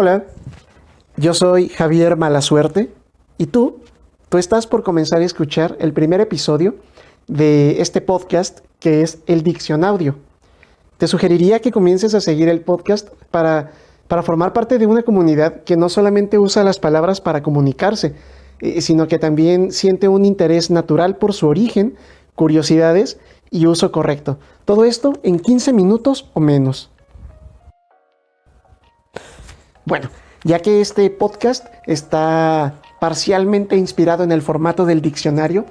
Hola, yo soy Javier Malasuerte y tú, tú estás por comenzar a escuchar el primer episodio de este podcast que es el Diccionaudio. Te sugeriría que comiences a seguir el podcast para, para formar parte de una comunidad que no solamente usa las palabras para comunicarse, eh, sino que también siente un interés natural por su origen, curiosidades y uso correcto. Todo esto en 15 minutos o menos. Bueno, ya que este podcast está parcialmente inspirado en el formato del diccionario,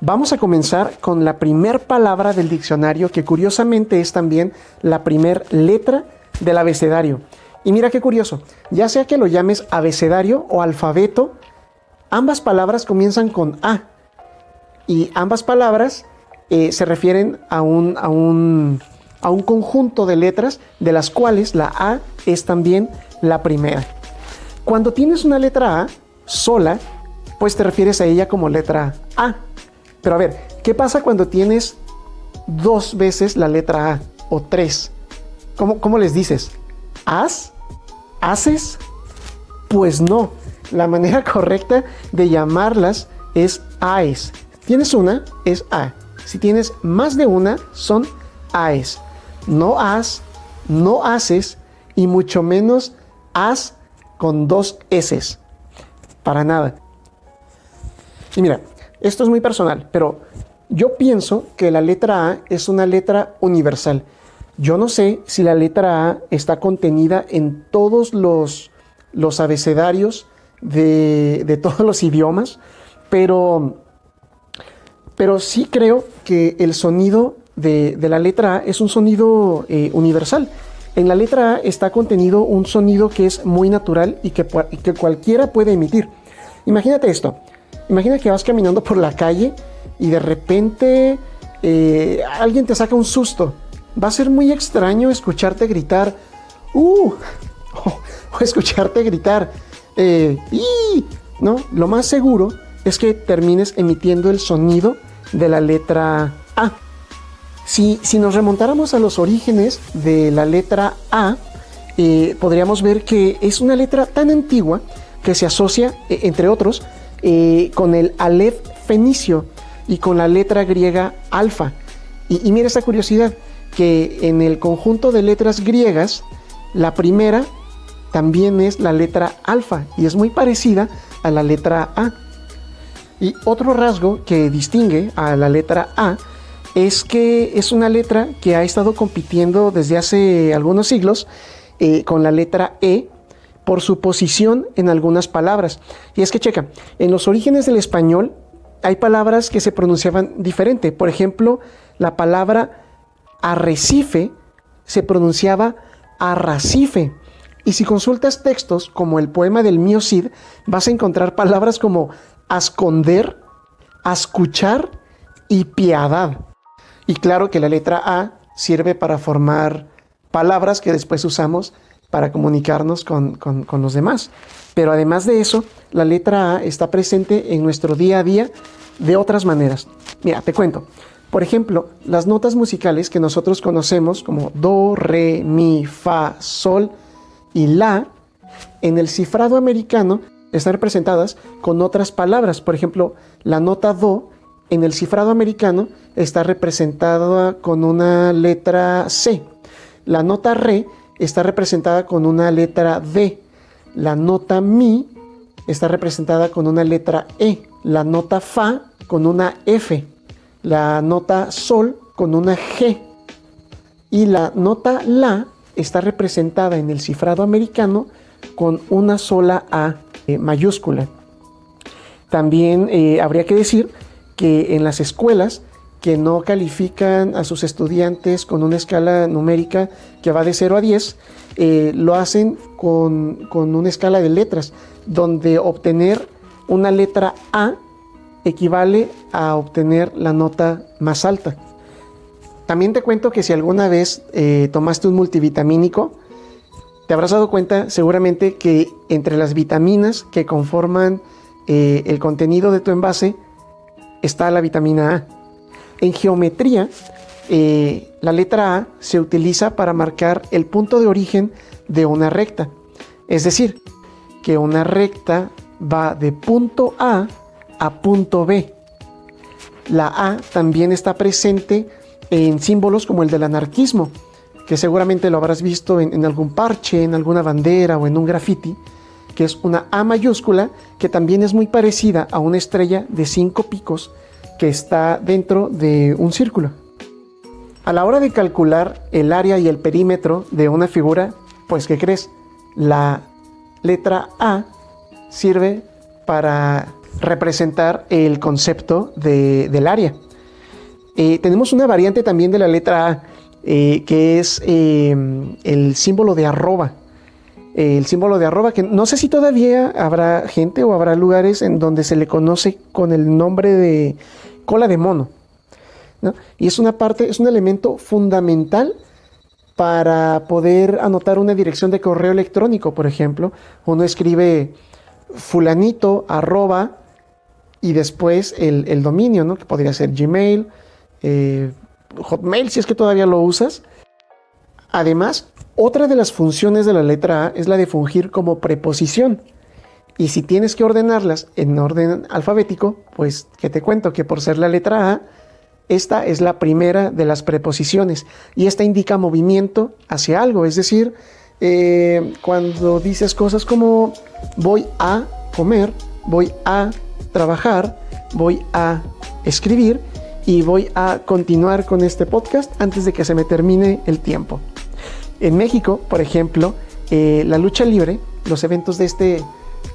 vamos a comenzar con la primer palabra del diccionario, que curiosamente es también la primer letra del abecedario. Y mira qué curioso, ya sea que lo llames abecedario o alfabeto, ambas palabras comienzan con A. Y ambas palabras eh, se refieren a un, a, un, a un conjunto de letras de las cuales la A es también la primera. Cuando tienes una letra A sola, pues te refieres a ella como letra A. Pero a ver, ¿qué pasa cuando tienes dos veces la letra A o tres? ¿Cómo, cómo les dices? ¿Has? ¿Haces? Pues no. La manera correcta de llamarlas es AES. Tienes una, es A. Si tienes más de una, son AES. No has, no haces y mucho menos as con dos S. Para nada. Y mira, esto es muy personal, pero yo pienso que la letra A es una letra universal. Yo no sé si la letra A está contenida en todos los, los abecedarios de, de todos los idiomas, pero, pero sí creo que el sonido de, la letra A es un sonido eh, universal. En la letra A está contenido un sonido que es muy natural y que, que cualquiera puede emitir. Imagínate esto. Imagina que vas caminando por la calle y de repente eh, alguien te saca un susto. Va a ser muy extraño escucharte gritar, ¡uh! O, escucharte gritar, eh, ¿no? Lo más seguro es que termines emitiendo el sonido de la letra A. Si, nos remontáramos a los orígenes de la letra A, eh, podríamos ver que es una letra tan antigua que se asocia, e, entre otros, eh, con el Aleph fenicio y con la letra griega alfa. Y, y mira esta curiosidad, que en el conjunto de letras griegas, la primera también es la letra alfa y es muy parecida a la letra A. Y otro rasgo que distingue a la letra A es que es una letra que ha estado compitiendo desde hace algunos siglos eh, con la letra E por su posición en algunas palabras. Y es que checa, en los orígenes del español hay palabras que se pronunciaban diferente. Por ejemplo, la palabra arrecife se pronunciaba arracife. Y si consultas textos como el poema del mío Cid, vas a encontrar palabras como asconder, escuchar y piedad. Y claro que la letra A sirve para formar palabras que después usamos para comunicarnos con, los demás. Pero además de eso, la letra A está presente en nuestro día a día de otras maneras. Mira, te cuento. Por ejemplo, las notas musicales que nosotros conocemos como do, re, mi, fa, sol y la, en el cifrado americano están representadas con otras palabras. Por ejemplo, la nota do en el cifrado americano está representada con una letra C. La nota Re está representada con una letra D. La nota Mi está representada con una letra E. La nota Fa con una F. La nota Sol con una G. Y la nota La está representada en el cifrado americano con una sola A eh, mayúscula. También eh, habría que decir que en las escuelas que no califican a sus estudiantes con una escala numérica que va de 0 a 10, eh, lo hacen con, con, una escala de letras, donde obtener una letra A equivale a obtener la nota más alta. También te cuento que si alguna vez eh, tomaste un multivitamínico, te habrás dado cuenta seguramente que entre las vitaminas que conforman eh, el contenido de tu envase, está la vitamina A. En geometría, eh, la letra A se utiliza para marcar el punto de origen de una recta. Es decir, que una recta va de punto A a punto B. La A también está presente en símbolos como el del anarquismo, que seguramente lo habrás visto en, algún parche, en alguna bandera o en un graffiti, que es una A mayúscula que también es muy parecida a una estrella de cinco picos que está dentro de un círculo. A la hora de calcular el área y el perímetro de una figura, pues ¿qué crees? La letra A sirve para representar el concepto del área. Eh, tenemos una variante también de la letra A, eh, que es eh, el símbolo de arroba. el símbolo de arroba, que no sé si todavía habrá gente o habrá lugares en donde se le conoce con el nombre de cola de mono. Y es una parte, es un elemento fundamental para poder anotar una dirección de correo electrónico, por ejemplo. Uno escribe fulanito arroba y después el, dominio, ¿no? que podría ser Gmail, eh, Hotmail, si es que todavía lo usas. Además, otra de las funciones de la letra A es la de fungir como preposición. Y si tienes que ordenarlas en orden alfabético, pues que te cuento que por ser la letra A, esta es la primera de las preposiciones. Y esta indica movimiento hacia algo, es decir, eh, cuando dices cosas como voy a comer, voy a trabajar, voy a escribir y voy a continuar con este podcast antes de que se me termine el tiempo. En México, por ejemplo, eh, la lucha libre, los eventos de este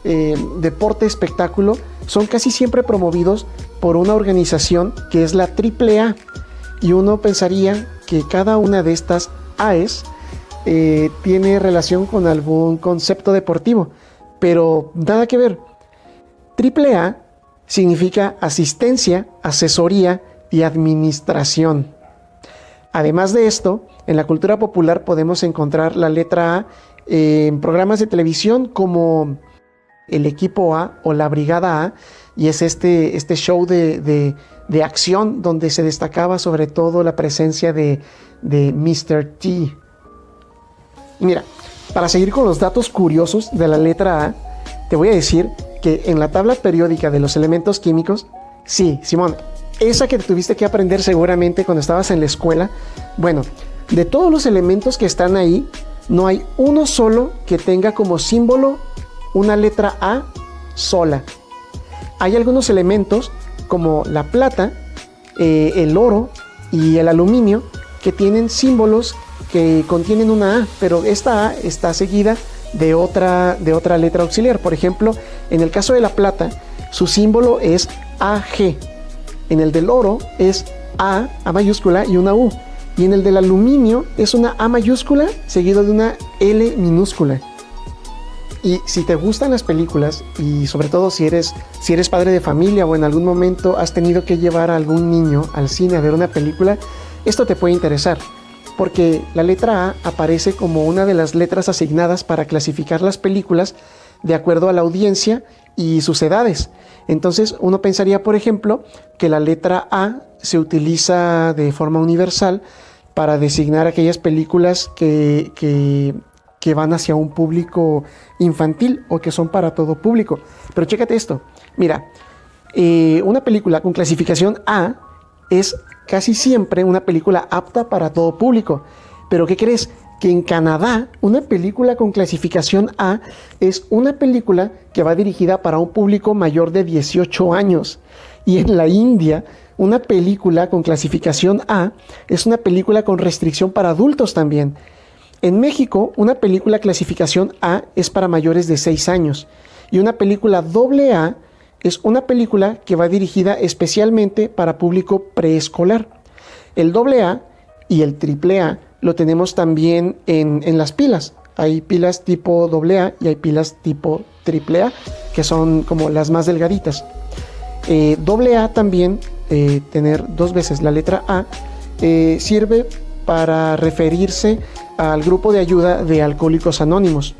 eh, deporte espectáculo son casi siempre promovidos por una organización que es la AAA y uno pensaría que cada una de estas AES eh, tiene relación con algún concepto deportivo, pero nada que ver. AAA significa asistencia, asesoría y administración. Además de esto, en la cultura popular podemos encontrar la letra A en programas de televisión como el equipo A o la brigada A, y es este, este show de, acción donde se destacaba sobre todo la presencia de, de Mr. T. mira, para seguir con los datos curiosos de la letra A, te voy a decir que en la tabla periódica de los elementos químicos, sí, Simón, esa que tuviste que aprender seguramente cuando estabas en la escuela, bueno, de todos los elementos que están ahí, no hay uno solo que tenga como símbolo una letra A sola. Hay algunos elementos como la plata, eh, el oro y el aluminio que tienen símbolos que contienen una A, pero esta A está seguida de otra, de otra letra auxiliar. Por ejemplo, en el caso de la plata, su símbolo es AG. En el del oro es A, A mayúscula y una U. Y en el del aluminio es una A mayúscula seguido de una L minúscula. Y si te gustan las películas y sobre todo si eres, si eres padre de familia o en algún momento has tenido que llevar a algún niño al cine a ver una película, esto te puede interesar, porque la letra A aparece como una de las letras asignadas para clasificar las películas de acuerdo a la audiencia y sus edades. Entonces uno pensaría, por ejemplo, que la letra A se utiliza de forma universal para designar aquellas películas que, que que van hacia un público infantil o que son para todo público. Pero chécate esto. Mira, eh, una película con clasificación A es casi siempre una película apta para todo público. Pero ¿qué crees? Que en Canadá una película con clasificación A es una película que va dirigida para un público mayor de 18 años. Y en la India una película con clasificación A es una película con restricción para adultos también. En México, una película clasificación A es para mayores de 6 años y una película doble A es una película que va dirigida especialmente para público preescolar. El doble A y el triple A lo tenemos también en, las pilas. Hay pilas tipo AA y hay pilas tipo AAA, que son como las más delgaditas. Eh, AA también, eh, tener dos veces la letra A, eh, sirve para referirse al grupo de ayuda de alcohólicos anónimos.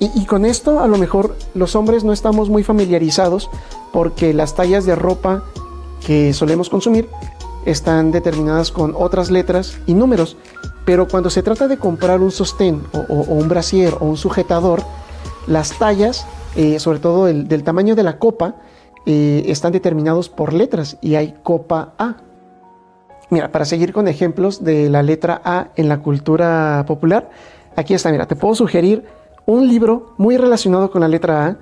Y, con esto a lo mejor los hombres no estamos muy familiarizados porque las tallas de ropa que solemos consumir están determinadas con otras letras y números. Pero cuando se trata de comprar un sostén o, un brasier o un sujetador, las tallas, eh, sobre todo el, del tamaño de la copa, eh, están determinados por letras y hay copa A. Mira, para seguir con ejemplos de la letra A en la cultura popular, aquí está, mira, te puedo sugerir un libro muy relacionado con la letra A,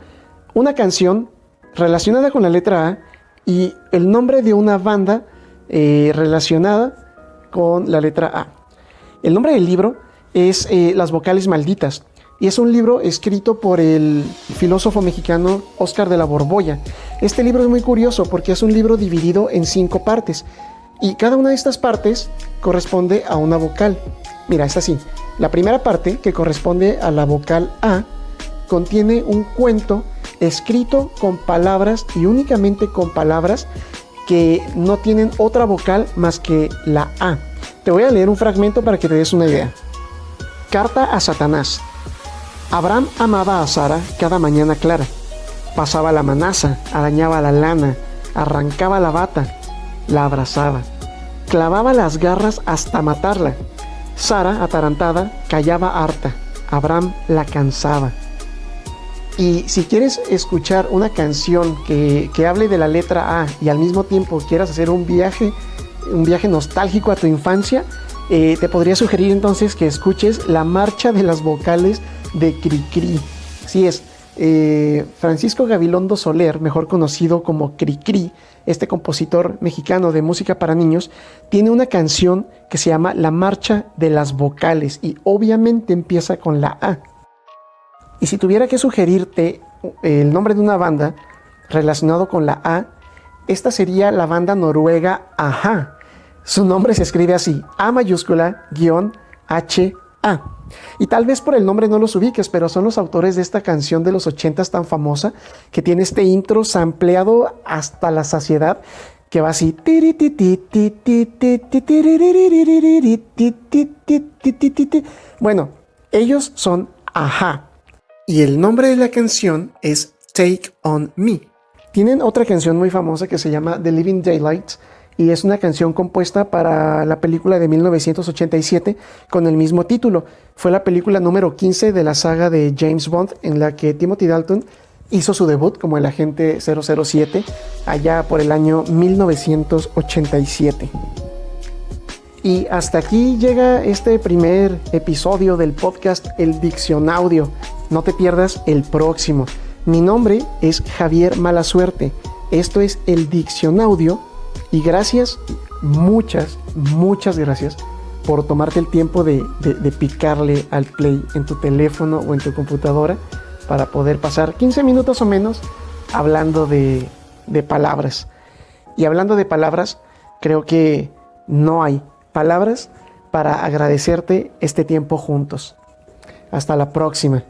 una canción relacionada con la letra A y el nombre de una banda eh, relacionada con la letra A. El nombre del libro es eh, Las vocales malditas y es un libro escrito por el filósofo mexicano Oscar de la Borbolla. Este libro es muy curioso porque es un libro dividido en cinco partes y cada una de estas partes corresponde a una vocal. Mira, es así. La primera parte, que corresponde a la vocal A, contiene un cuento escrito con palabras y únicamente con palabras que no tienen otra vocal más que la A. Te voy a leer un fragmento para que te des una idea. Carta a Satanás. Abraham amaba a Sara cada mañana clara. Pasaba la manaza, arañaba la lana, arrancaba la bata, la abrazaba, clavaba las garras hasta matarla. Sara, atarantada, callaba harta. Abraham la cansaba. Y si quieres escuchar una canción que, que, hable de la letra A y al mismo tiempo quieras hacer un viaje, un viaje nostálgico a tu infancia, eh, te podría sugerir entonces que escuches la marcha de las vocales de Cricri. Sí es, eh, Francisco Gabilondo Soler, mejor conocido como Cricri, este compositor mexicano de música para niños, tiene una canción que se llama La Marcha de las Vocales y obviamente empieza con la A. Y si tuviera que sugerirte eh, el nombre de una banda relacionado con la A, esta sería la banda noruega Aja. Su nombre se escribe así, A mayúscula, guion, H, A. Y tal vez por el nombre no los ubiques, pero son los autores de esta canción de los ochentas tan famosa que tiene este intro sampleado hasta la saciedad que va así. Bueno, ellos son Aja. Y el nombre de la canción es Take On Me. Tienen otra canción muy famosa que se llama The Living Daylights y es una canción compuesta para la película de 1987 con el mismo título. Fue la película número 15 de la saga de James Bond en la que Timothy Dalton hizo su debut como el agente 007 allá por el año 1987. Y hasta aquí llega este primer episodio del podcast El Diccionaudio. No te pierdas el próximo. Mi nombre es Javier Malasuerte. Esto es el Diccionaudio. Y gracias, muchas, muchas gracias por tomarte el tiempo de, picarle al play en tu teléfono o en tu computadora para poder pasar 15 minutos o menos hablando de, de palabras. Y hablando de palabras, creo que no hay palabras para agradecerte este tiempo juntos. Hasta la próxima.